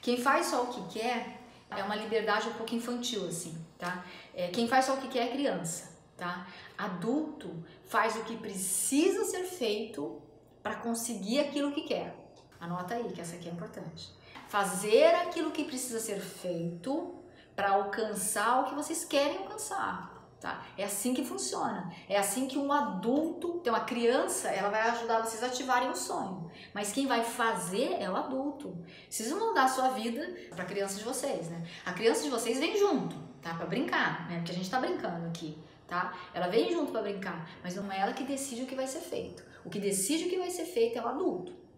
Quem faz só o que quer é uma liberdade um pouco infantil, assim, tá? É, quem faz só o que quer é criança, tá? Adulto faz o que precisa ser feito para conseguir aquilo que quer. Anota aí que essa aqui é importante. Fazer aquilo que precisa ser feito para alcançar o que vocês querem alcançar. Tá? É assim que funciona. É assim que um adulto, tem uma criança, ela vai ajudar vocês a ativarem o sonho. Mas quem vai fazer é o adulto. Vocês vão mudar a sua vida para a criança de vocês, né? A criança de vocês vem junto, tá? Para brincar, né? Porque a gente tá brincando aqui, tá? Ela vem junto para brincar, mas não é ela que decide o que vai ser feito. O que decide o que vai ser feito é o adulto.